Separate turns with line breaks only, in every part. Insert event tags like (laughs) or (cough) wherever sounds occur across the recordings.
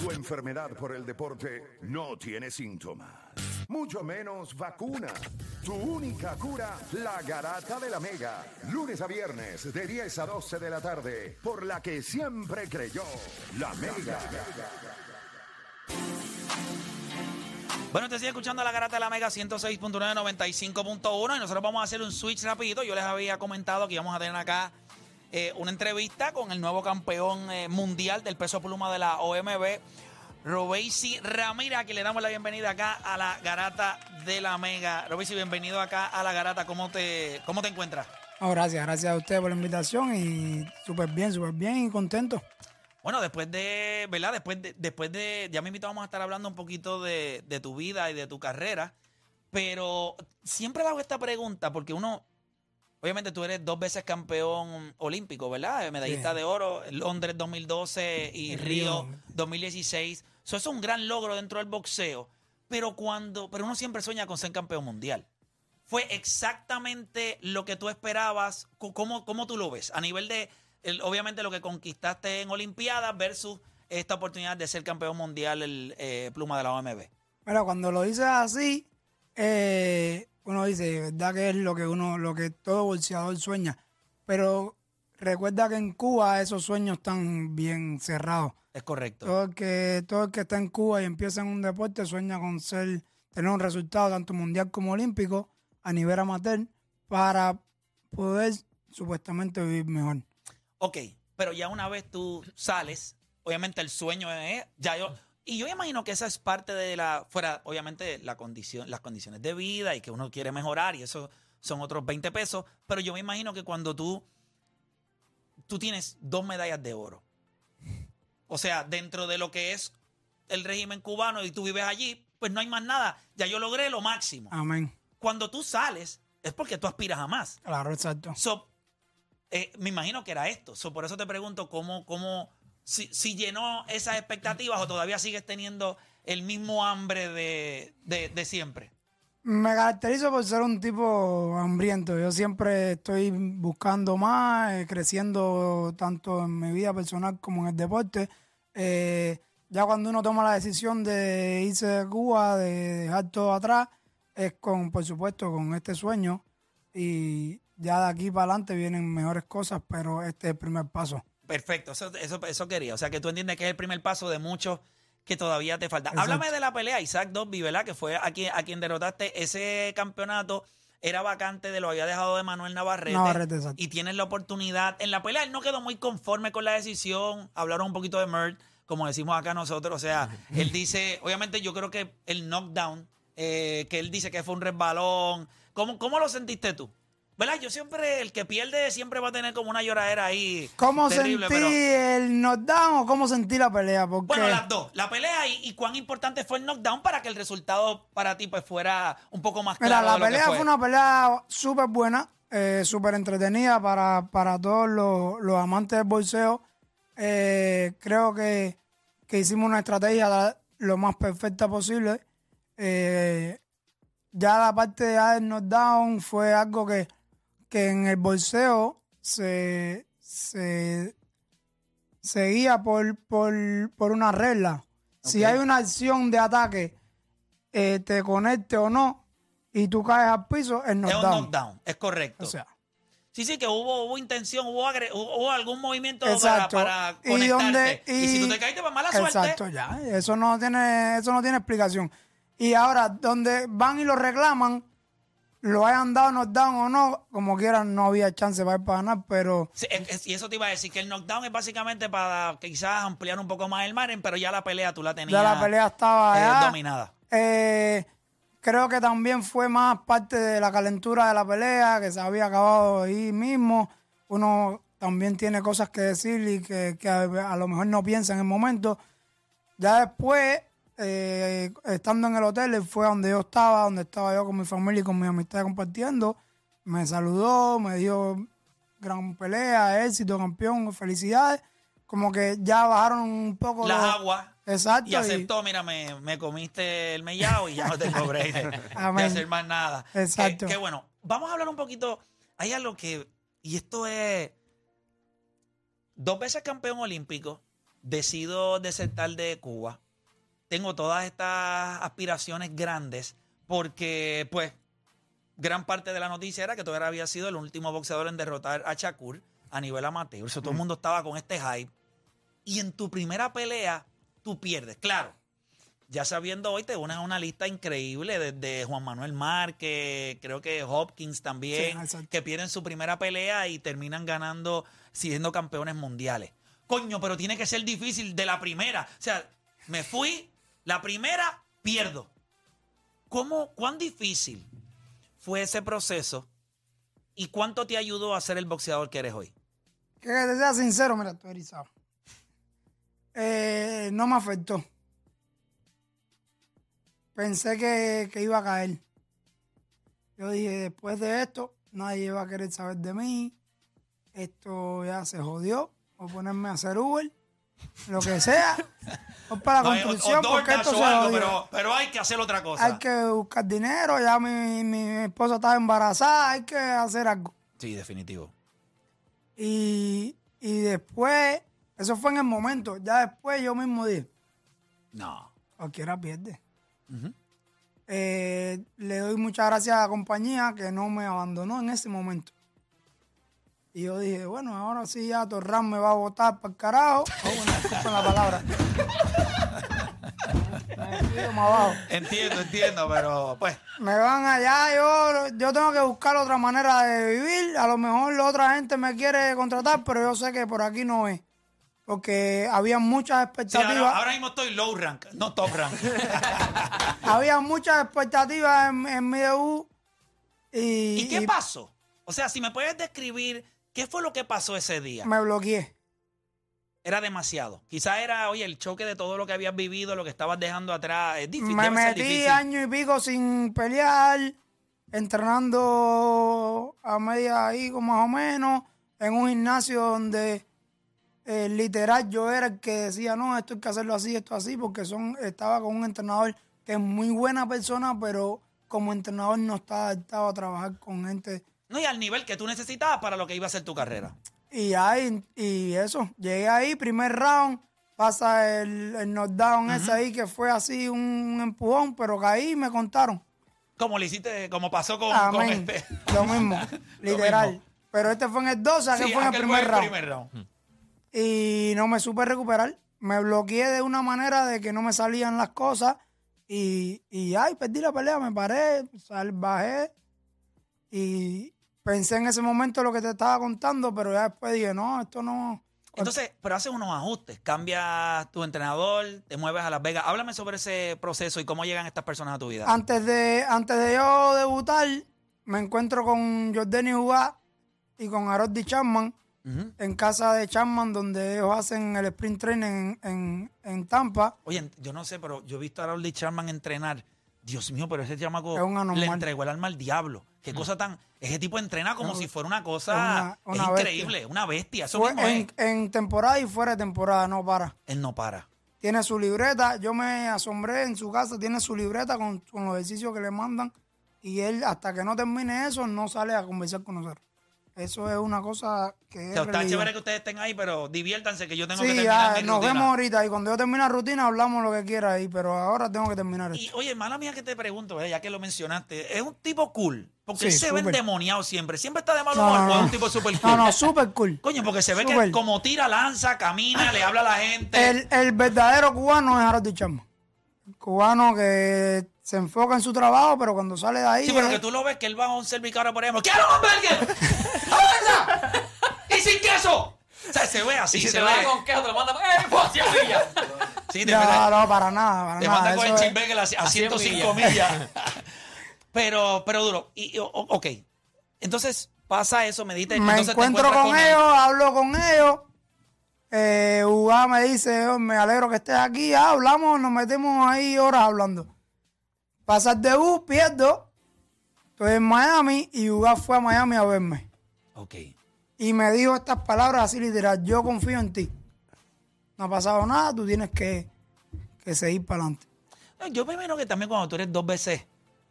Tu enfermedad por el deporte no tiene síntomas, mucho menos vacuna. Tu única cura, la garata de la mega. Lunes a viernes de 10 a 12 de la tarde, por la que siempre creyó, la mega.
Bueno, te sigue escuchando la garata de la Mega 106.995.1 y nosotros vamos a hacer un switch rapidito. Yo les había comentado que íbamos a tener acá eh, una entrevista con el nuevo campeón eh, mundial del peso pluma de la OMB, Robesi Ramírez, que le damos la bienvenida acá a la garata de la Mega. Robesi, bienvenido acá a la garata. ¿Cómo te, cómo te encuentras?
Oh, gracias, gracias a usted por la invitación y súper bien, súper bien y contento.
Bueno, después de, ¿verdad? Después de, después de, ya me invito, vamos a estar hablando un poquito de, de tu vida y de tu carrera, pero siempre hago esta pregunta porque uno, obviamente tú eres dos veces campeón olímpico, ¿verdad? Medallista
Sí.
de oro, Londres 2012 y Río
Río.
2016. Eso es un gran logro dentro del boxeo, pero cuando, pero uno siempre sueña con ser campeón mundial. ¿Fue exactamente lo que tú esperabas? ¿Cómo, cómo tú lo ves? A nivel de, obviamente, lo que conquistaste en Olimpiadas versus esta oportunidad de ser campeón mundial, el eh, pluma de la OMB.
Mira, cuando lo dices así, eh, uno dice, verdad que es lo que uno, lo que todo bolseador sueña. Pero recuerda que en Cuba esos sueños están bien cerrados.
Es correcto.
Todo el que, todo el que está en Cuba y empieza en un deporte sueña con ser, tener un resultado tanto mundial como olímpico a nivel amateur para poder supuestamente vivir mejor.
Ok, pero ya una vez tú sales, obviamente el sueño es, ya yo, y yo imagino que esa es parte de la, fuera, obviamente, la condición, las condiciones de vida y que uno quiere mejorar y eso son otros 20 pesos, pero yo me imagino que cuando tú, tú tienes dos medallas de oro, o sea, dentro de lo que es el régimen cubano y tú vives allí, pues no hay más nada, ya yo logré lo máximo.
Amén.
Cuando tú sales, es porque tú aspiras a más.
Claro, exacto.
So, eh, me imagino que era esto. So, por eso te pregunto cómo, cómo si, llenó esas expectativas o todavía sigues teniendo el mismo hambre de, de- de siempre.
Me caracterizo por ser un tipo hambriento. Yo siempre estoy buscando más, eh, creciendo tanto en mi vida personal como en el deporte. Eh, ya cuando uno toma la decisión de irse de Cuba, de dejar todo atrás, es con, por supuesto, con este sueño. Y ya de aquí para adelante vienen mejores cosas, pero este es el primer paso.
Perfecto, eso, eso, eso quería. O sea, que tú entiendes que es el primer paso de muchos que todavía te falta.
Exacto.
Háblame de la pelea, Isaac Dobby, ¿verdad? Que fue a quien, a quien derrotaste. Ese campeonato era vacante de lo había dejado de Manuel Navarrete.
Navarrete, exacto.
y tienes la oportunidad. En la pelea él no quedó muy conforme con la decisión. Hablaron un poquito de Mert, como decimos acá nosotros. O sea, (laughs) él dice, obviamente yo creo que el knockdown, eh, que él dice que fue un resbalón. ¿Cómo, ¿Cómo lo sentiste tú? ¿Verdad? Yo siempre, el que pierde siempre va a tener como una lloradera ahí.
¿Cómo
terrible,
sentí
pero-
el knockdown o cómo sentí la pelea? Porque
bueno, las dos. La pelea y, y cuán importante fue el knockdown para que el resultado para ti pues fuera un poco más
Mira,
claro.
la
lo que
pelea
fue.
fue una pelea súper buena, eh, súper entretenida para, para todos los, los amantes del bolseo. Eh, creo que, que hicimos una estrategia la- lo más perfecta posible. Eh, ya la parte de dar knockdown fue algo que, que en el bolseo se, se seguía por, por, por una regla. Si hay una acción de ataque, eh, te conecte o no, y tú caes al piso, es
Es un
knockdown.
knockdown, es correcto.
O sea,
Sí, sí, que hubo, hubo intención, hubo, agre- hubo, hubo algún movimiento para,
exacto.
para
Y
conectarte.
donde-
y, si tú te caíste, pues mala suerte.
Exacto, ya. Eso no tiene, eso no tiene explicación. Y ahora, donde van y lo reclaman, lo hayan dado knockdown o no, como quieran, no había chance para, para ganar, pero
Sí, es- es- y eso te iba a decir, que el knockdown es básicamente para quizás ampliar un poco más el margen, pero ya la pelea tú la tenías
ya la pelea estaba
eh, dominada.
Eh, creo que también fue más parte de la calentura de la pelea, que se había acabado ahí mismo. Uno también tiene cosas que decir y que, que a, a lo mejor no piensa en el momento. Ya después, eh, estando en el hotel, fue donde yo estaba, donde estaba yo con mi familia y con mi amistad compartiendo. Me saludó, me dio gran pelea, éxito, campeón, felicidades. Como que ya bajaron un poco
Las
los-
aguas.
Exacto.
Y aceptó, mira, me, me comiste el mellao y ya no tengo (laughs) break de, hacer más nada.
Exacto.
Qué, qué bueno. Vamos a hablar un poquito. Hay algo que, y esto es dos veces campeón olímpico, decido desertar de Cuba. Tengo todas estas aspiraciones grandes porque, pues, gran parte de la noticia era que tú había sido el último boxeador en derrotar a Shakur a nivel amateur. O sea, todo el mundo estaba con este hype. Y en tu primera pelea, tú pierdes. Claro, ya sabiendo hoy, te unes a una lista increíble desde Juan Manuel Márquez, creo que Hopkins también,
Sí,
que pierden su primera pelea y terminan ganando, siendo campeones mundiales. Coño, pero tiene que ser difícil de la primera. O sea, me fui, la primera, pierdo. ¿Cómo, cuán difícil fue ese proceso y cuánto te ayudó a ser el boxeador que eres hoy?
Que te sea sincero, mira, estoy erizado. Eh, no me afectó. Pensé que, que iba a caer. Yo dije, después de esto, nadie va a querer saber de mí. Esto ya se jodió. Voy a ponerme a hacer Uber, lo que sea. Voy para la
No, o- o
construcción porque esto
o
se
algo, pero, pero hay que hacer otra cosa.
Hay que buscar dinero, ya mi, mi esposa estaba embarazada, hay que hacer algo.
Sí, definitivo.
Y, y después, eso fue en el momento, ya después yo mismo dije,
No.
cualquiera pierde. Eh, le doy muchas gracias a la compañía que no me abandonó en ese momento. Y yo dije, bueno, ahora sí ya Torran me va a votar para el carajo. (laughs) Oh, bueno, la palabra. Abajo.
Entiendo, entiendo, pero pues.
Me van allá, yo, yo tengo que buscar otra manera de vivir. A lo mejor la otra gente me quiere contratar, pero yo sé que por aquí no es. Porque había muchas
Sí,
expectativas.
ahora, ahora mismo estoy low rank, no top rank. (laughs)
Había muchas expectativas en, en mi debut. Y,
¿Y qué
y
pasó? O sea, si me puedes describir qué fue lo que pasó ese día.
me bloqueé.
Era demasiado. Quizá era, oye, el choque de todo lo que habías vivido, lo que estabas dejando atrás. Es difícil.
Me metí
difícil.
año y pico sin pelear, entrenando a media ahí más o menos, en un gimnasio donde eh, literal yo era el que decía, no, esto hay que hacerlo así, esto así, porque son estaba con un entrenador que es muy buena persona, pero como entrenador no está adaptado a trabajar con gente.
No, y al nivel que tú necesitabas para lo que iba a ser tu carrera.
Y ahí, y eso, llegué ahí, primer round, pasa el, el knockdown ese ahí que fue así un empujón, pero caí y me contaron.
Como le hiciste, como pasó con, con este.
Lo mismo, (laughs) literal.
mismo.
Pero este fue en el 12, aquel
Sí,
fue en el primer
fue
round.
primer round.
Y no me supe recuperar. Me bloqueé de una manera de que no me salían las cosas. Y, y ay, perdí la pelea, me paré, sal, bajé. Y pensé en ese momento lo que te estaba contando, pero ya después dije, no, esto no.
Entonces, pero haces unos ajustes. Cambias tu entrenador, te mueves a Las Vegas. Háblame sobre ese proceso y cómo llegan estas personas a tu vida.
Antes de, antes de yo debutar, me encuentro con Jordani Jugá y con Harold Chapman en casa de Chapman, donde ellos hacen el sprint training en, en, en Tampa.
Oye, yo no sé, pero yo he visto a Raúl Charman entrenar. Dios mío, pero ese chamaco
Es
le entregó el alma al diablo. Qué cosa tan. Ese tipo entrena como
Es-
si fuera una cosa.
es una- una
es
bestia.
increíble, una bestia. Eso
Fue
mismo
en,
es.
en temporada y fuera de temporada, no para.
Él no para.
Tiene su libreta, yo me asombré en su casa, tiene su libreta con, con los ejercicios que le mandan y él hasta que no termine eso no sale a conversar con nosotros. Eso es una cosa que
O
es
sea, está
realidad.
chévere que ustedes estén ahí, pero diviértanse que yo tengo que
Sí,
terminar
ya,
mi
nos
rutina.
vemos ahorita y cuando yo termine la rutina hablamos lo que quiera ahí, pero ahora tengo que terminar
Y
esto.
oye, mala mía que te pregunto, eh, ya que lo mencionaste, es un tipo cool, porque
Sí,
él se ve
súper.
endemoniado siempre, siempre está de mal
No,
humor,
no,
o es
no.
un tipo súper cool.
No, no, súper cool.
Coño, porque se ve que
Súper.
como tira, lanza, camina, le habla a la gente.
El, el verdadero cubano es Harold. El cubano que se enfoca en su trabajo, pero cuando sale de ahí...
Sí, pero
es-
que tú lo ves que él va a un servicaro, por ejemplo. ¡Quiero un hamburger! (laughs) ¡Avanza! ¡Y sin queso! O sea, se ve así,
Y si
se
te
ve.
va con queso, te lo manda. ¡Eh, pues, millas!
Sí, te,
No, no, para nada, para
te
nada.
manda con el
Eso es-
a, a
a
105
105
millas. (laughs) pero, pero duro. Y, o- ok. Entonces pasa eso, me diste.
me
entonces te
encuentro
encuentras
con ellos, hablo con ellos. Eh, Ugá me dice, "Oh, me alegro que estés aquí. Ah, hablamos, nos metemos ahí horas hablando. Pasa el debut, pierdo. Estoy en Miami y Ugá fue a Miami a verme.
Ok.
Y me dijo estas palabras así literal, yo confío en ti. No ha pasado nada, tú tienes que, que seguir para adelante.
Eh, Yo me imagino que también cuando tú eres dos veces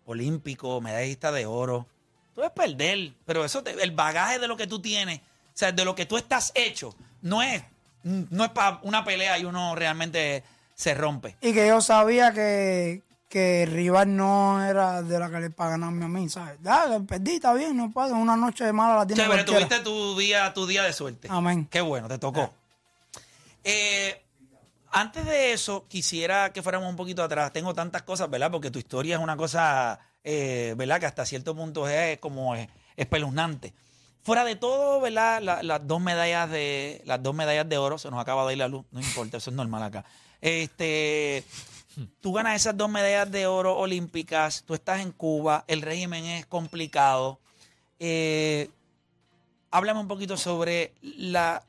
olímpico, medallista de oro, tú debes perder, pero eso te- el bagaje de lo que tú tienes, o sea, de lo que tú estás hecho, no es no es para una pelea y uno realmente se rompe.
Y que yo sabía que, que el rival no era de la que le para ganarme a mí, ¿sabes? Ya, perdí, está bien, no pasa. Una noche de mala la tiene
Chévere,
cualquiera.
tuviste tu día, tu día de suerte.
Amén.
Qué bueno, te tocó. Eh, antes de eso, quisiera que fuéramos un poquito atrás. Tengo tantas cosas, ¿verdad? Porque tu historia es una cosa, eh, ¿verdad? Que hasta cierto punto es como espeluznante. Fuera de todo, ¿verdad? La- las dos medallas de las dos medallas de oro se nos acaba de ir la luz. No importa, eso es normal acá. Este, tú ganas esas dos medallas de oro olímpicas. Tú estás en Cuba. El régimen es complicado. Eh, háblame un poquito sobre la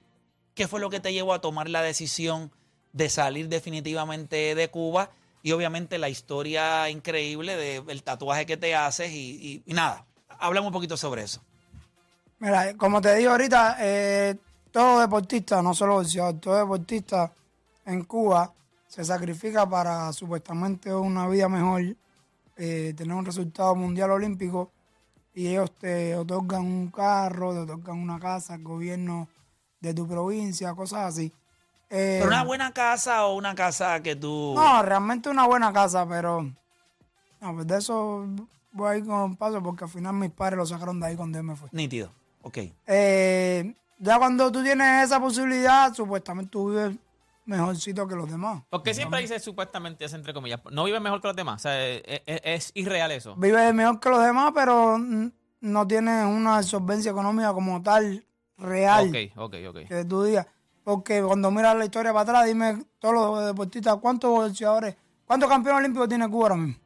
qué fue lo que te llevó a tomar la decisión de salir definitivamente de Cuba y obviamente la historia increíble del tatuaje que te haces y, nada, háblame un poquito sobre eso.
Mira, como te digo ahorita, eh, todo deportista, no solo boxeador, todo deportista en Cuba se sacrifica para supuestamente una vida mejor, eh, tener un resultado mundial olímpico y ellos te otorgan un carro, te otorgan una casa, el gobierno de tu provincia, cosas así. Eh,
Pero una buena casa o una casa que tú...
no, realmente una buena casa, pero no, pues de eso voy a ir con paso porque al final mis padres lo sacaron de ahí cuando yo me fui.
Nítido, ok.
Eh, ya cuando tú tienes esa posibilidad, supuestamente tú vives mejorcito que los demás.
¿Por qué siempre dice supuestamente eso entre comillas? ¿No vive mejor que los demás? O sea, es, es- es irreal eso.
Vives mejor que los demás, pero no tienes una solvencia económica como tal real
Ok, ok, ok.
que tú digas. Porque cuando miras la historia para atrás, dime todos los deportistas, ¿cuántos boxeadores, cuántos campeones olímpicos tiene Cuba ahora mismo?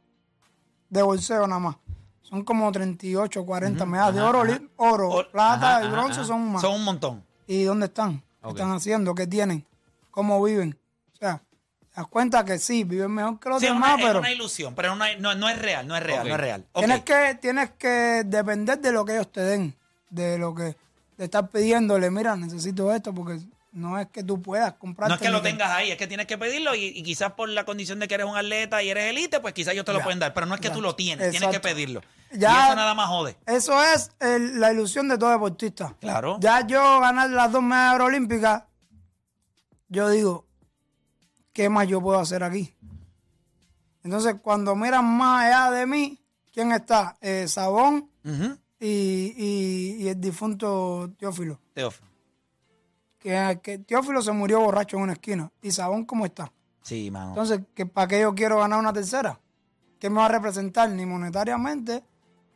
De bolseo nada más. Son como 38, 40 medallas de oro, oli- oro,
Or-
plata
ajá,
y
ajá,
bronce
ajá.
son más.
Son un montón.
¿Y dónde están? ¿Qué están haciendo? ¿Qué tienen? ¿Cómo viven? O sea, te das cuenta que sí, viven mejor que los
Sí,
demás,
una, es
pero
una ilusión, pero no, no, no es real, no es real, no es real.
Tienes, que, tienes que depender de lo que ellos te den, de lo que te estás pidiéndole. Mira, necesito esto porque no es que tú puedas comprar.
No es que lo tengas ahí, es que tienes que pedirlo y, y quizás por la condición de que eres un atleta y eres elite, pues quizás ellos te lo
Ya.
pueden dar, pero no es que
Ya.
tú lo tienes, tienes que pedirlo.
Ya-
y eso nada más jode.
Eso es el- la ilusión de todo deportista.
Claro.
Ya yo ganar las dos medallas olímpicas, yo digo, ¿qué más yo puedo hacer aquí? Entonces, cuando miran más allá de mí, ¿quién está? Eh, Sabón y- y el difunto Teófilo.
Teófilo.
Que, que Teófilo se murió borracho en una esquina. ¿Y Sabón cómo está?
Sí, mano.
Entonces, ¿que, ¿para qué yo quiero ganar una tercera? ¿Qué me va a representar? Ni monetariamente,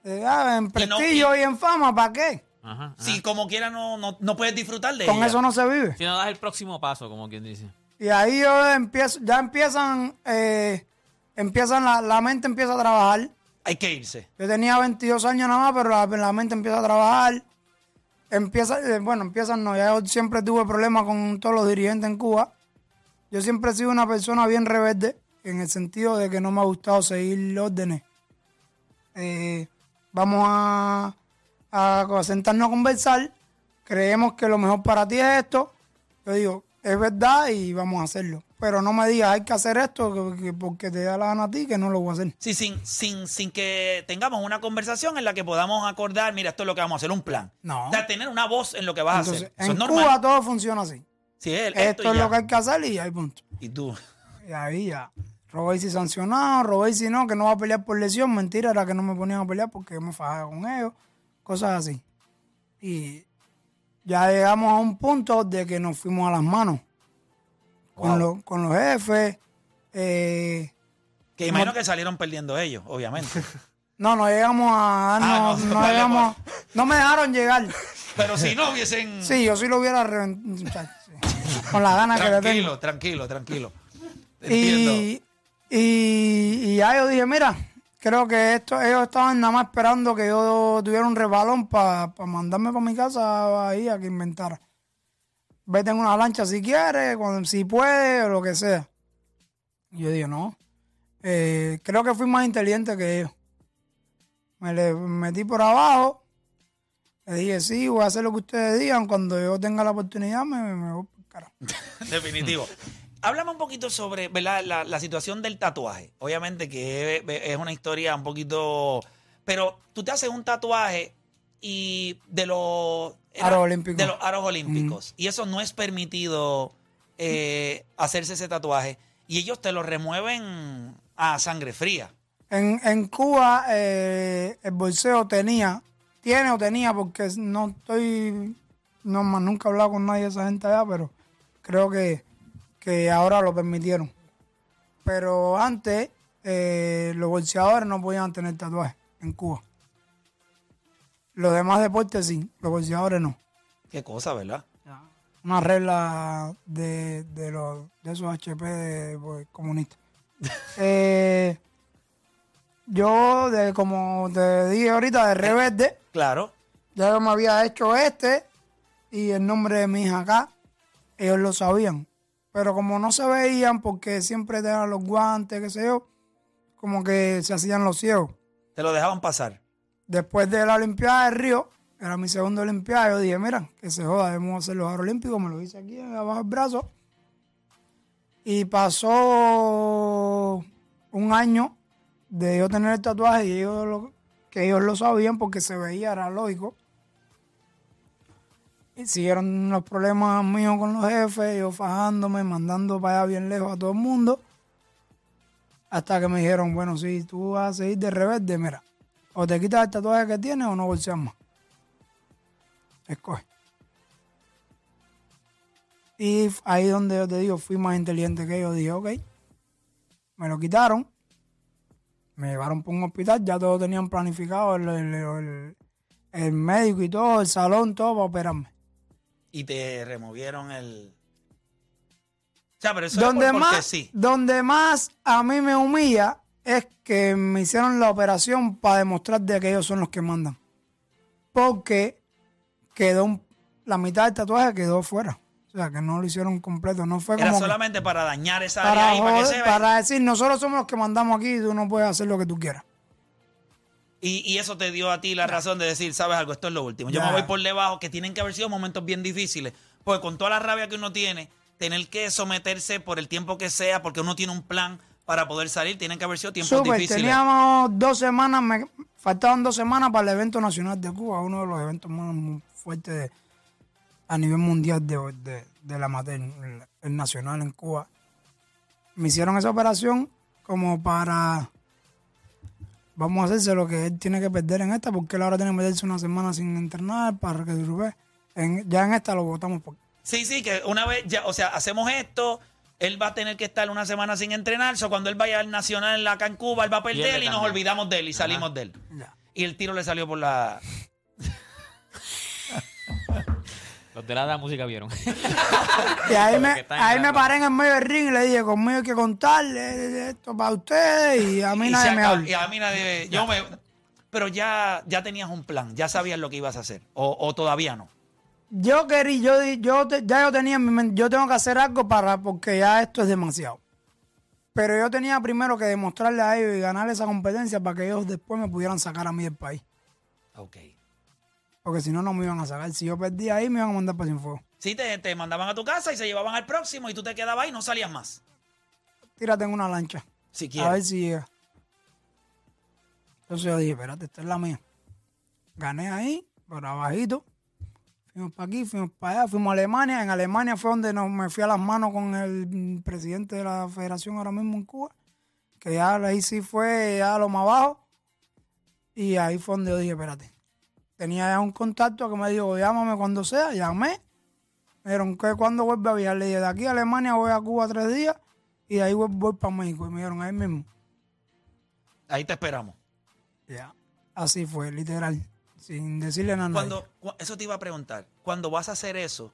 eh, ah, en prestigio y, en fama, ¿para qué?
Ajá, ajá.
Si como quiera no, no, no puedes disfrutar de
Con
ella.
eso no se vive.
Si no das el próximo paso, como quien dice.
Y ahí yo empiezo, ya empiezan, eh, empiezan la, la mente empieza a trabajar.
Hay que irse.
Yo tenía 22 años nada más, pero la, la mente empieza a trabajar. Empieza, eh, bueno, empiezan no, ya yo siempre tuve problemas con todos los dirigentes en Cuba. Yo siempre he sido una persona bien rebelde, en el sentido de que no me ha gustado seguir órdenes. Eh, vamos a, a sentarnos a conversar. Creemos que lo mejor para ti es esto. Yo digo, es verdad y vamos a hacerlo. Pero no me digas, hay que hacer esto que- que porque te da la gana a ti, que no lo voy a hacer.
Sí, sin, sin, sin que tengamos una conversación en la que podamos acordar, mira, esto es lo que vamos a hacer, un plan.
No.
O sea, tener una voz en lo que vas
Entonces,
a hacer. Eso
en
es normal.
Cuba todo funciona así.
Sí, el-
Esto,
y
es
ya.
lo que hay que hacer y ahí punto.
Y tú.
Y ahí ya. Robéis y sancionado, Robéis y no, que no va a pelear por lesión. Mentira, era que no me ponían a pelear porque me fajaba con ellos. Cosas así. Y ya llegamos a un punto de que nos fuimos a las manos. Con, los, con los jefes. eh,
Que imagino que salieron perdiendo ellos, obviamente. (laughs)
no, no llegamos a... No,
Ah, no, (laughs)
llegamos- no me dejaron llegar.
Pero si no hubiesen. (laughs)
Sí, yo sí lo hubiera reventado. Con la gana que le tengo.
tranquilo, tranquilo, tranquilo.
Y, y, y ya yo dije, mira, creo que esto, ellos estaban nada más esperando que yo tuviera un resbalón para mandarme para mi casa ahí a que inventara. Vete en una lancha si quieres, cuando, si puedes, o lo que sea. Y yo dije, no. Eh, creo que fui más inteligente que ellos. Me le metí por abajo. Le dije, sí, voy a hacer lo que ustedes digan. Cuando yo tenga la oportunidad, me, voy por carajo. (laughs)
Definitivo. Háblame un poquito sobre ¿verdad? La, la situación del tatuaje. Obviamente que es una historia un poquito... Pero tú te haces un tatuaje y de los...
Aros olímpicos.
De los aros olímpicos. Y eso no es permitido eh, hacerse ese tatuaje y ellos te lo remueven a sangre fría.
En, en Cuba eh, el bolseo tenía, tiene o tenía, porque no estoy, no más nunca he hablado con nadie de esa gente allá, pero creo que, que ahora lo permitieron. Pero antes eh, los bolseadores no podían tener tatuajes en Cuba. Los demás deportes sí, los bolseadores no.
Qué cosa, ¿verdad?
Una regla de, de, los, de esos HP de, pues, comunistas. (laughs) Eh, yo, de, como te dije ahorita, de rebelde,
Claro.
ya yo me había hecho este y el nombre de mi hija acá. Ellos lo sabían. Pero como no se veían porque siempre tenían los guantes, qué sé yo, como que se hacían los ciegos.
Te lo dejaban pasar.
Después de la Olimpiada de Río, era mi segunda Olimpiada, yo dije, mira, que se joda, debemos hacer los Olímpicos, me lo hice aquí abajo del brazo. Y pasó un año de yo tener el tatuaje y ellos lo- que ellos lo sabían porque se veía, era lógico. Y siguieron los problemas míos con los jefes, yo fajándome, mandando para allá bien lejos a todo el mundo. Hasta que me dijeron, bueno, si tú vas a seguir de rebelde, mira, o te quitas el tatuaje que tienes o no bolseas más. Escoge. Y ahí donde yo te digo, fui más inteligente que ellos. Dije, ok. Me lo quitaron. Me llevaron por un hospital. Ya todos tenían planificado el, el- el- el médico y todo, el salón, todo para operarme.
Y te removieron el. O sea, pero eso es
Donde
por-
más,
sí.
donde más a mí me humilla es que me hicieron la operación para demostrar de que ellos son los que mandan. Porque quedó un- la mitad del tatuaje quedó fuera. O sea, que no lo hicieron completo. No fue
Era
como que-
solamente para dañar esa área
para,
ahí, para que
joder,
se vea.
para decir, nosotros somos los que mandamos aquí y tú no puedes hacer lo que tú quieras.
Y, y eso te dio a ti la razón de decir, sabes algo, esto es lo último. Yo
Ya.
me voy por debajo, que tienen que haber sido momentos bien difíciles. Porque con toda la rabia que uno tiene, tener que someterse por el tiempo que sea, porque uno tiene un plan para poder salir, tienen que haber sido tiempos difíciles.
teníamos dos semanas, me faltaban dos semanas para el evento nacional de Cuba, uno de los eventos más fuertes de- a nivel mundial de, de, de la mater, el, nacional en Cuba. Me hicieron esa operación como para, vamos a hacerse lo que él tiene que perder en esta, porque él ahora tiene que perderse una semana sin entrenar para que se en, Ya en esta lo votamos por,
Sí, sí, que una vez, ya, o sea, hacemos esto, él va a tener que estar una semana sin entrenar, o cuando él vaya al nacional acá en Cuba, él va a perder
Pierde
y nos olvidamos de él y salimos de él. Y el tiro le salió por la... (laughs)
Los de la, de la música vieron.
Y ahí me, ahí
la
me paré en el medio del ring y le dije, conmigo hay que contarle esto para ustedes y a mí
y
nadie
se
me habla.
y a mí nadie- yo me- pero ya, ya tenías un plan, ya sabías lo que ibas a hacer, o, o todavía no.
Yo quería, yo, yo te- ya yo tenía en mi mente, yo tengo que hacer algo para, porque ya esto es demasiado. Pero yo tenía primero que demostrarle a ellos y ganar esa competencia para que ellos después me pudieran sacar a mí del país.
Ok.
Porque si no, no me iban a sacar. Si yo perdía ahí, me iban a mandar para Cienfuegos.
Sí, te, te mandaban a tu casa y se llevaban al próximo y tú te quedabas ahí y no salías más.
Tírate en una lancha.
Si
A ver
quieres.
si llega. Entonces yo dije, espérate, esta es la mía. Gané ahí, por abajito. Fuimos para aquí, fuimos para allá, fuimos a Alemania. En Alemania fue donde nos, me fui a las manos con el presidente de la federación ahora mismo en Cuba. Que ya ahí sí fue ya a lo más bajo. Y ahí fue donde yo dije, espérate. Tenía ya un contacto que me dijo, llámame cuando sea. Llamé. Me dijeron, ¿qué, ¿cuándo vuelve a viajar? Le dije, de aquí a Alemania voy a Cuba tres días y de ahí voy, voy para México. Y me dijeron, ahí mismo.
Ahí te esperamos.
Ya. Así fue, literal. Sin decirle nada. a nadie.
Cuando, cu- eso te iba a preguntar, cuando vas a hacer eso,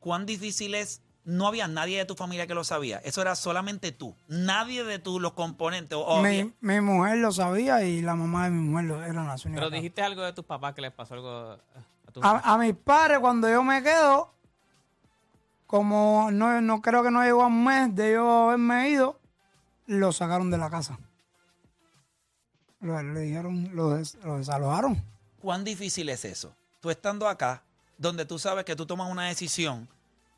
¿cuán difícil es? No había nadie de tu familia que lo sabía. Eso era solamente tú. Nadie de tus los componentes. o-
mi, mi mujer lo sabía y la mamá de mi mujer lo, las únicas.
Pero dijiste algo de tus papás que les pasó algo a tus
a, a mis padres, cuando yo me quedo, como no, no creo que no llegó a un mes de yo haberme ido, lo sacaron de la casa. Lo, le dijeron, lo, des- lo desalojaron.
¿Cuán difícil es eso? Tú estando acá, donde tú sabes que tú tomas una decisión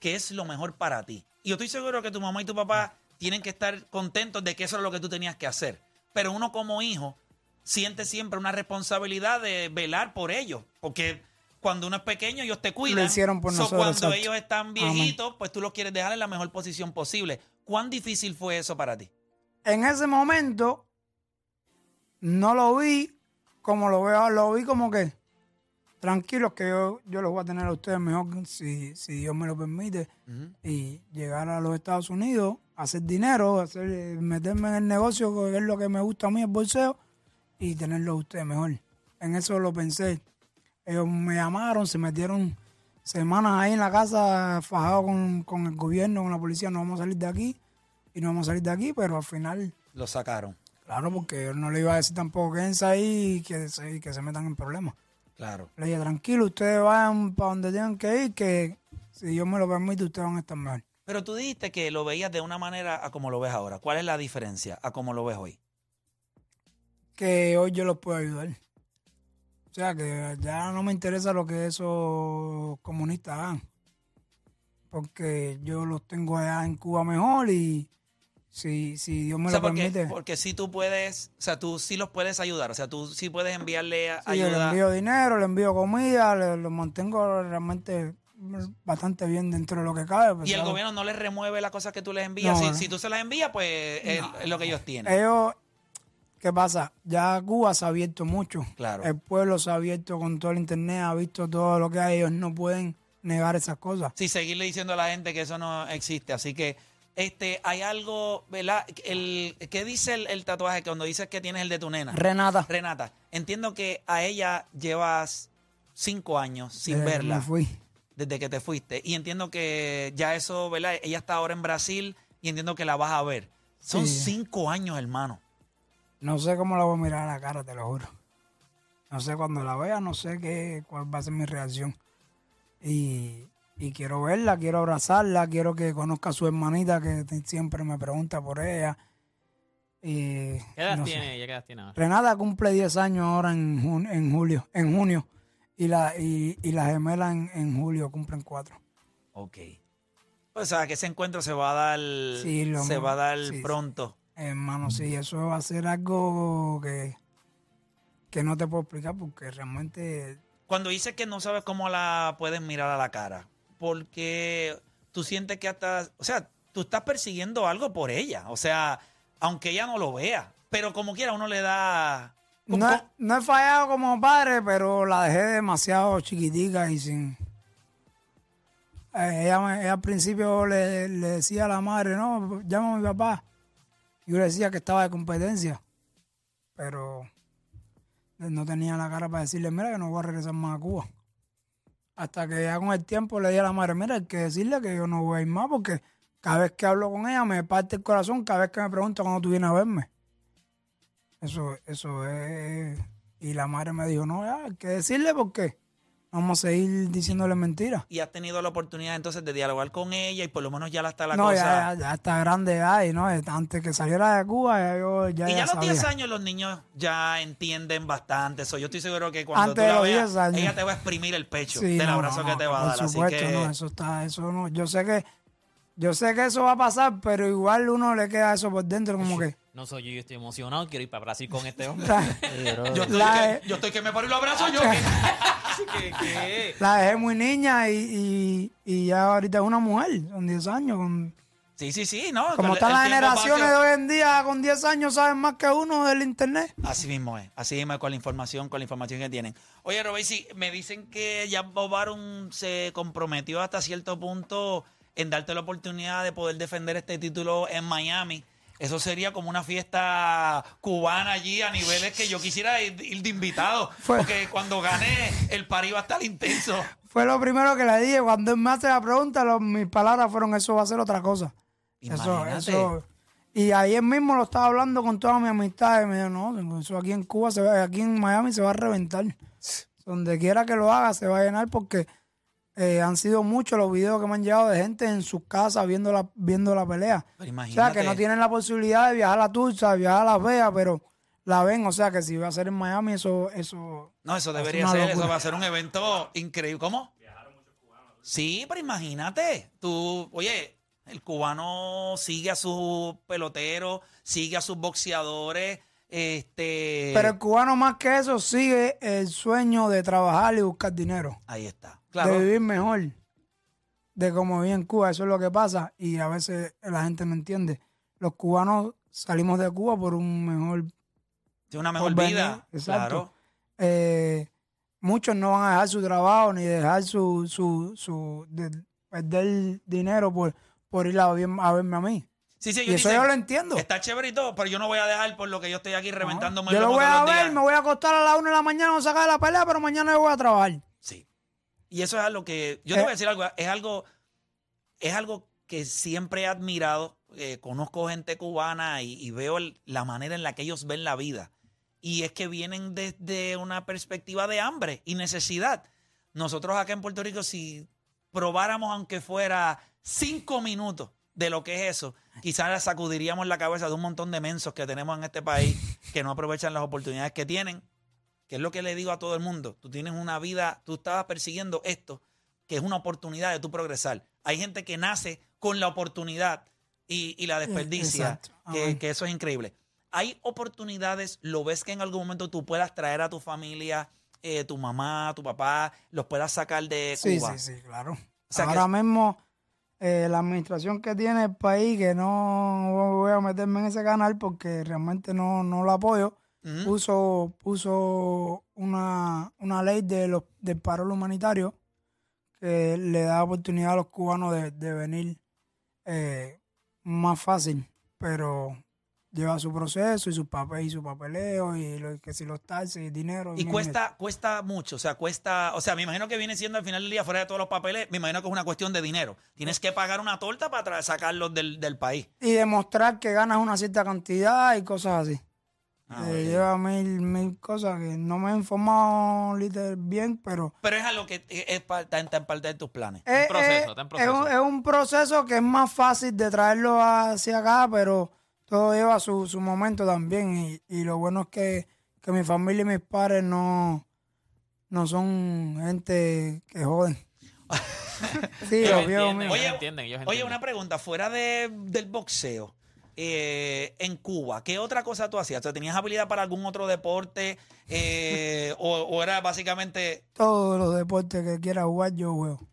que es lo mejor para ti. Y yo estoy seguro que tu mamá y tu papá tienen que estar contentos de que eso es lo que tú tenías que hacer. Pero uno como hijo siente siempre una responsabilidad de velar por ellos. Porque cuando uno es pequeño, ellos te cuidan.
hicieron por
So,
nosotros,
Cuando
exacto.
ellos están viejitos, pues tú los quieres dejar en la mejor posición posible. ¿Cuán difícil fue eso para ti?
En ese momento no lo vi como lo veo, lo vi como que tranquilos que yo, yo los voy a tener a ustedes mejor si, si Dios me lo permite y llegar a los Estados Unidos, hacer dinero, hacer, meterme en el negocio, que es lo que me gusta a mí, el bolseo, y tenerlo a ustedes mejor. En eso lo pensé. Ellos me llamaron, se metieron semanas ahí en la casa fajados con, con el gobierno, con la policía, no vamos a salir de aquí y no vamos a salir de aquí, pero al final,
Lo sacaron.
Claro, porque yo no le iba a decir tampoco quédense ahí y que se, y que se metan en problemas.
Claro.
Le dije, tranquilo, ustedes vayan para donde tengan que ir, que si Dios me lo permite, ustedes van a estar mejor.
Pero tú dijiste que lo veías de una manera a como lo ves ahora. ¿Cuál es la diferencia a como lo ves hoy?
Que hoy yo los puedo ayudar. O sea, que ya no me interesa lo que esos comunistas hagan. Porque yo los tengo allá en Cuba mejor y si, si Dios me
o sea,
lo
porque,
permite,
porque si tú puedes, o sea, tú sí los puedes ayudar. O sea, tú sí puedes enviarle a-
sí, yo le
ayuda.
envío dinero, le envío comida, le- los mantengo realmente bastante bien dentro de lo que cabe.
Y el gobierno no les remueve las cosas que tú les envías.
No,
si,
no.
si tú se las envías, pues es, es lo que ellos tienen.
Ellos, ¿qué pasa? Ya Cuba se ha abierto mucho.
Claro.
El pueblo se ha abierto con todo el internet, ha visto todo lo que hay. Ellos no pueden negar esas cosas.
Sí, seguirle diciendo a la gente que eso no existe. Así que este hay algo, ¿verdad? El, ¿Qué dice el, el tatuaje cuando dices que tienes el de tu nena?
Renata.
Renata, entiendo que a ella llevas cinco años sin
desde que
verla
me fui.
desde que te fuiste. Y entiendo que ya eso, ¿verdad? Ella está ahora en Brasil y entiendo que la vas a ver. Son
Sí.
cinco años, hermano.
No sé cómo la voy a mirar a la cara, te lo juro. No sé cuando la vea, no sé qué, cuál va a ser mi reacción. Y, y quiero verla, quiero abrazarla, quiero que conozca a su hermanita que siempre me pregunta por ella. Y,
¿Qué edad
no sé.
tiene ella? ¿Qué edad tiene ahora?
Renata cumple 10 años ahora en, jun- en julio, en junio. Y la, y, y la gemela en, en julio cumplen 4.
Ok. O sea, que ese encuentro se va a dar,
Sí, lo
se
mismo.
va a dar
Sí, sí.
pronto.
Hermano, sí, eso va a ser algo que, que no te puedo explicar porque realmente
Cuando dices que no sabes cómo la puedes mirar a la cara, porque tú sientes que hasta, o sea, tú estás persiguiendo algo por ella, o sea, aunque ella no lo vea, pero como quiera uno le da...
No, he- no he fallado como padre, pero la dejé demasiado chiquitica y sin... Eh, ella, me- ella al principio le, le decía a la madre, no, llama a mi papá. Yo le decía que estaba de competencia, pero no tenía la cara para decirle, mira, que no voy a regresar más a Cuba. Hasta que ya con el tiempo le dije a la madre, mira, hay que decirle que yo no voy a ir más porque cada vez que hablo con ella me parte el corazón, cada vez que me pregunta cuándo tú vienes a verme. Eso, eso es. Y la madre me dijo, no, ya, hay que decirle porque vamos a seguir diciéndole mentiras.
Y has tenido la oportunidad entonces de dialogar con ella y por lo menos ya la está la
no,
cosa...
ya, ya, ya está grande y no, antes que saliera de Cuba, ya yo ya,
y ya
ya
a los 10
sabía.
años los niños ya entienden bastante eso. Yo estoy seguro que cuando
Antes
tú la veas,
10 años.
ella te va a exprimir el pecho
Sí,
del
no,
abrazo
no,
que te va a
por
dar. Así
supuesto,
que...
no, eso está, eso no. Yo sé que, yo sé que eso va a pasar, pero igual uno le queda eso por dentro, como que.
No soy yo, yo estoy emocionado, quiero ir para Brasil con este hombre. (laughs)
Yo estoy,
La-
que, yo estoy que me paro y lo abrazo yo. (laughs)
La dejé muy niña y, y, y ya ahorita es una mujer, son 10 años. Con,
Sí, sí, sí, ¿no?
como están las generaciones de hoy en día, con 10 años saben más que uno del internet.
Así mismo es, así mismo es con la información, con la información que tienen. Oye, Robesi, me dicen que ya Bob Arum se comprometió hasta cierto punto en darte la oportunidad de poder defender este título en Miami. Eso sería como una fiesta cubana allí a niveles que yo quisiera ir, ir de invitado.
Fue-
Porque cuando gane, el party va a estar intenso.
Fue lo primero que le dije. Cuando él me hace la pregunta, lo- mis palabras fueron, eso va a ser otra cosa. Eso,
Imagínate.
eso. Y ayer mismo lo estaba hablando con todas mis amistades. Me dijo, no, eso aquí en Cuba, se va- aquí en Miami se va a reventar. Donde quiera que lo haga, se va a llenar porque eh, han sido muchos los videos que me han llegado de gente en sus casas viendo la, viendo la pelea.
Pero
O sea, que no tienen la posibilidad de viajar a Tulsa, viajar a Las Vegas, pero la ven. O sea, que si va a ser en Miami, eso... eso
No, eso
Es
debería ser,
locura.
eso va a ser un evento increíble. ¿Cómo? Sí, pero imagínate, tú, oye, el cubano sigue a sus peloteros, sigue a sus boxeadores, Este,
Pero el cubano más que eso sigue el sueño de trabajar y buscar dinero.
ahí está.
de vivir mejor de como vive en Cuba. Eso es lo que pasa y a veces la gente no entiende. Los cubanos salimos de Cuba por un mejor...
Tiene una mejor vida.
Exacto.
Claro.
eh, muchos no van a dejar su trabajo ni dejar su... su, su de perder dinero por, por ir a, ver- a verme a mí.
Sí, sí,
Y eso
dicen,
yo lo entiendo.
Está chévere y todo, pero yo no voy a dejar por lo que yo estoy aquí reventándome
Yo lo voy a ver,
días.
me voy a acostar a la una de la mañana, a sacar la pelea, pero mañana yo voy a trabajar.
Sí. Y eso es algo que. Yo te
Eh.
voy a decir algo. Es algo. Es algo que siempre he admirado. eh, conozco gente cubana y, y veo el- la manera en la que ellos ven la vida. Y es que vienen desde una perspectiva de hambre y necesidad. Nosotros acá en Puerto Rico, si probáramos, aunque fuera cinco minutos de lo que es eso, quizás sacudiríamos la cabeza de un montón de mensos que tenemos en este país que no aprovechan las oportunidades que tienen que es lo que le digo a todo el mundo. Tú tienes una vida, tú estabas persiguiendo esto, que es una oportunidad de tu progresar. Hay gente que nace con la oportunidad y, y la desperdicia,
exacto.
que, eso es increíble. Hay oportunidades, lo ves que en algún momento tú puedas traer a tu familia, eh, tu mamá, tu papá, los puedas sacar de
Sí,
Cuba.
sí, sí, claro.
sea que-
Ahora mismo, eh, la administración que tiene el país, que no voy a meterme en ese canal porque realmente no, no lo apoyo, puso, puso una, una ley de los, del paro humanitario que le da oportunidad a los cubanos de, de venir eh, más fácil, pero lleva su proceso y su papel y su papeleo y lo, que si los taxis y dinero.
Y cuesta, cuesta mucho, o sea, cuesta, o sea, me imagino que viene siendo al final del día, fuera de todos los papeles, me imagino que es una cuestión de dinero. Tienes que pagar una torta para sacarlos del, del país.
y demostrar que ganas una cierta cantidad y cosas así.
Ah,
Eh. Lleva mil, mil cosas que no me he informado literal bien, pero
Pero es algo que es pa- está en, parte de tus planes.
es,
proceso,
es-
está en
es
proceso.
un, es un proceso que es más fácil de traerlo hacia acá, pero todo lleva su, su momento también. Y, y lo bueno es que, que mi familia y mis padres no, no son gente que joden. (laughs) sí, míos.
ellos
Oye,
entienden, ellos
Oye, una pregunta, fuera de, del boxeo, eh, en Cuba, ¿qué otra cosa tú hacías? O sea, ¿Tenías habilidad para algún otro deporte? Eh, o, o era básicamente,
Todos los deportes que quiera jugar, yo juego.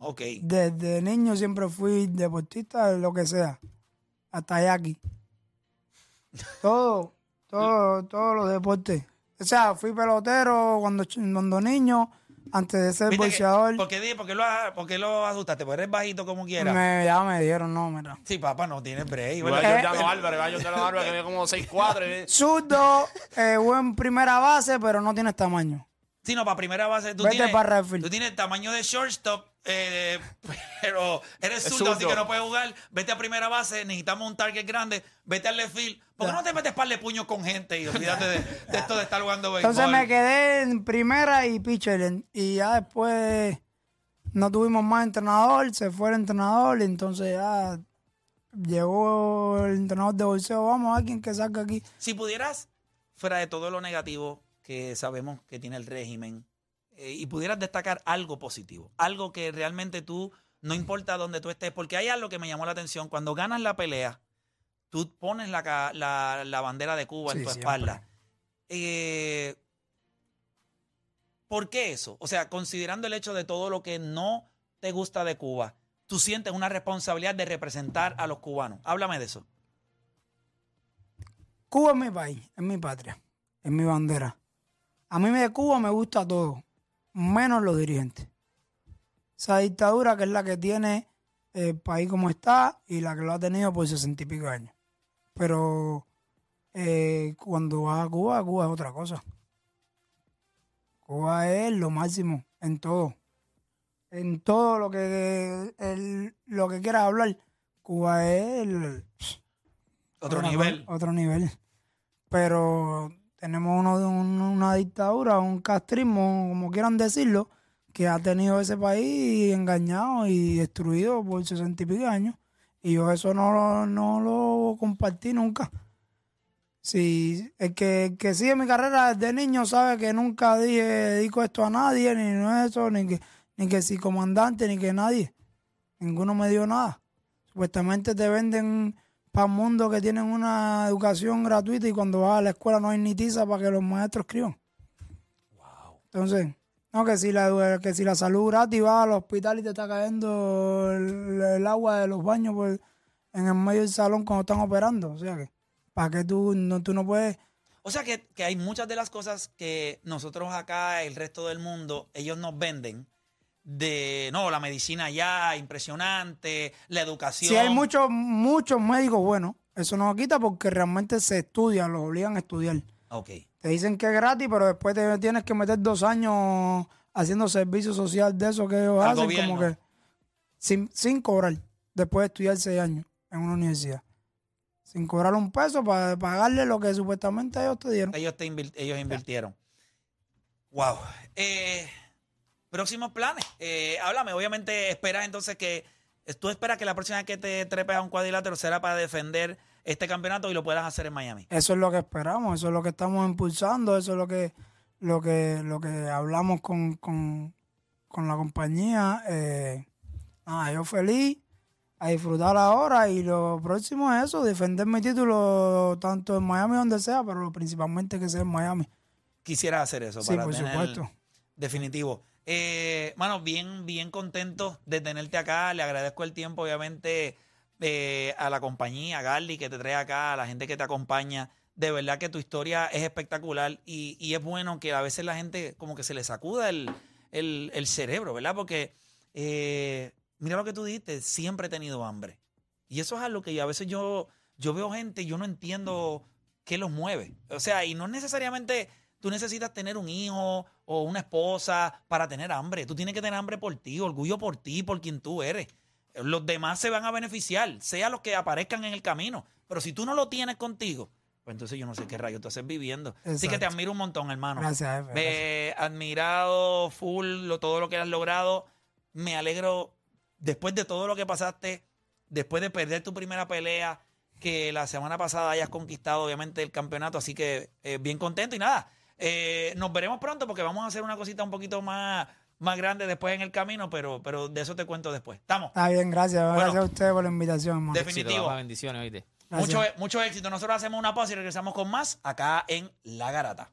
ok,
Desde niño siempre fui deportista de lo que sea. Hasta yaqui. Todo, todo, todos los deportes. O sea, fui pelotero cuando, cuando niño, antes de ser
¿Viste que-
boxeador.
¿por, qué, di- por, qué lo, por qué lo asustaste? Porque eres bajito como quieras.
Me, ya me dieron, no, mira.
Sí, papá, no tienes break.
A
Eh,
Jordano Álvarez, va a Álvarez que mide como 6'4". y-
Zurdo, eh, buen primera base, pero no tienes tamaño.
Sí, no, para primera base tú
Vete
tienes,
para
tú tienes tamaño de shortstop, eh, (laughs) pero eres
Es
zurdo, así que no puedes jugar. Vete a primera base, necesitamos un target grande, vete al left field. ¿Por qué no te metes par de puños con gente y olvídate de, de esto de estar jugando béisbol?
Entonces me quedé en primera y pitcher. Y ya después no tuvimos más entrenador, se fue el entrenador y entonces ya llegó el entrenador de bolseo. Vamos a quien que salga aquí.
Si pudieras, fuera de todo lo negativo que sabemos que tiene el régimen, eh, y pudieras destacar algo positivo, algo que realmente tú, no importa dónde tú estés, porque hay algo que me llamó la atención, cuando ganas la pelea, tú pones la, la, la bandera de Cuba en tu
siempre.
espalda. Eh, ¿Por qué eso? O sea, considerando el hecho de todo lo que no te gusta de Cuba, tú sientes una responsabilidad de representar a los cubanos. Háblame de eso.
Cuba es mi país, es mi patria, es mi bandera. A mí de Cuba me gusta todo, menos los dirigentes. Esa dictadura que es la que tiene el país como está y la que lo ha tenido por sesenta y pico años. Pero eh, cuando vas a Cuba, Cuba es otra cosa. Cuba es lo máximo en todo. En todo lo que el- lo que quieras hablar, Cuba es el,
Otro nivel.
Otro nivel. Pero tenemos uno, un- una dictadura, un castrismo, como quieran decirlo, que ha tenido ese país engañado y destruido por sesenta y pico años. Y yo eso no, no lo compartí nunca. Si el que, el que sigue mi carrera desde niño sabe que nunca dije, dedico esto a nadie, ni eso, ni que, ni que si comandante, ni que nadie. Ninguno me dio nada. Supuestamente te venden para el mundo que tienen una educación gratuita y cuando vas a la escuela no hay ni tiza para que los maestros escriban. Entonces, no, que si la, que si la salud gratis vas al hospital y te está cayendo el, el agua de los baños en el medio del salón cuando están operando. O sea que, ¿para qué tú no, tú no puedes?
O sea que, que hay muchas de las cosas que nosotros acá, el resto del mundo, ellos nos venden de, no, la medicina ya, impresionante, la educación.
Si hay muchos, muchos médicos buenos, eso no lo quita porque realmente se estudia, los obligan a estudiar.
Ok.
Te dicen que es gratis, pero después te tienes que meter dos años haciendo servicio social de eso que ellos
Al
hacen,
gobierno.
como que sin, sin cobrar, después de estudiar seis años en una universidad. Sin cobrar un peso para pagarle lo que supuestamente ellos te dieron.
Ellos, te invir- ellos invirtieron. Wow. Eh, próximos planes. Eh, háblame, obviamente esperas entonces que. Tú esperas que la próxima vez que te trepes a un cuadrilátero será para defender este campeonato y lo puedas hacer en Miami.
Eso es lo que esperamos, eso es lo que estamos impulsando, eso es lo que, lo que, lo que hablamos con, con, con la compañía. Eh, nada, yo feliz a disfrutar ahora y lo próximo es eso, defender mi título tanto en Miami donde sea, pero principalmente que sea en Miami.
Quisiera hacer eso
Sí,
para
por
tener
supuesto.
definitivo. Eh, mano, bien, bien contento de tenerte acá. Le agradezco el tiempo, obviamente, eh, a la compañía, a Garly, que te trae acá, a la gente que te acompaña. De verdad que tu historia es espectacular y, es bueno que a veces la gente como que se le sacuda el cerebro, ¿verdad? Porque eh, mira lo que tú dijiste, siempre he tenido hambre. Y eso es algo que a veces yo, yo veo gente y yo no entiendo qué los mueve. O sea, y no necesariamente tú necesitas tener un hijo o una esposa para tener hambre. Tú tienes que tener hambre por ti, orgullo por ti, por quien tú eres. Los demás se van a beneficiar, sea los que aparezcan en el camino. Pero si tú no lo tienes contigo, pues entonces yo no sé qué rayo tú haces viviendo. Así que te admiro un montón, hermano.
Gracias, jefe.
Me admirado full lo, todo lo que has logrado. Me alegro después de todo lo que pasaste, después de perder tu primera pelea, que la semana pasada hayas conquistado obviamente el campeonato. Así que eh, bien contento y nada. Eh, nos veremos pronto porque vamos a hacer una cosita un poquito más, más grande después en el camino, pero, pero de eso te cuento después. ¿Estamos?
Está bien, gracias.
Bueno.
gracias a ustedes por la invitación, hermano.
Definitivo.
Éxito, bendiciones, oíste.
Mucho, mucho éxito. Nosotros hacemos una pausa y regresamos con más acá en La Garata.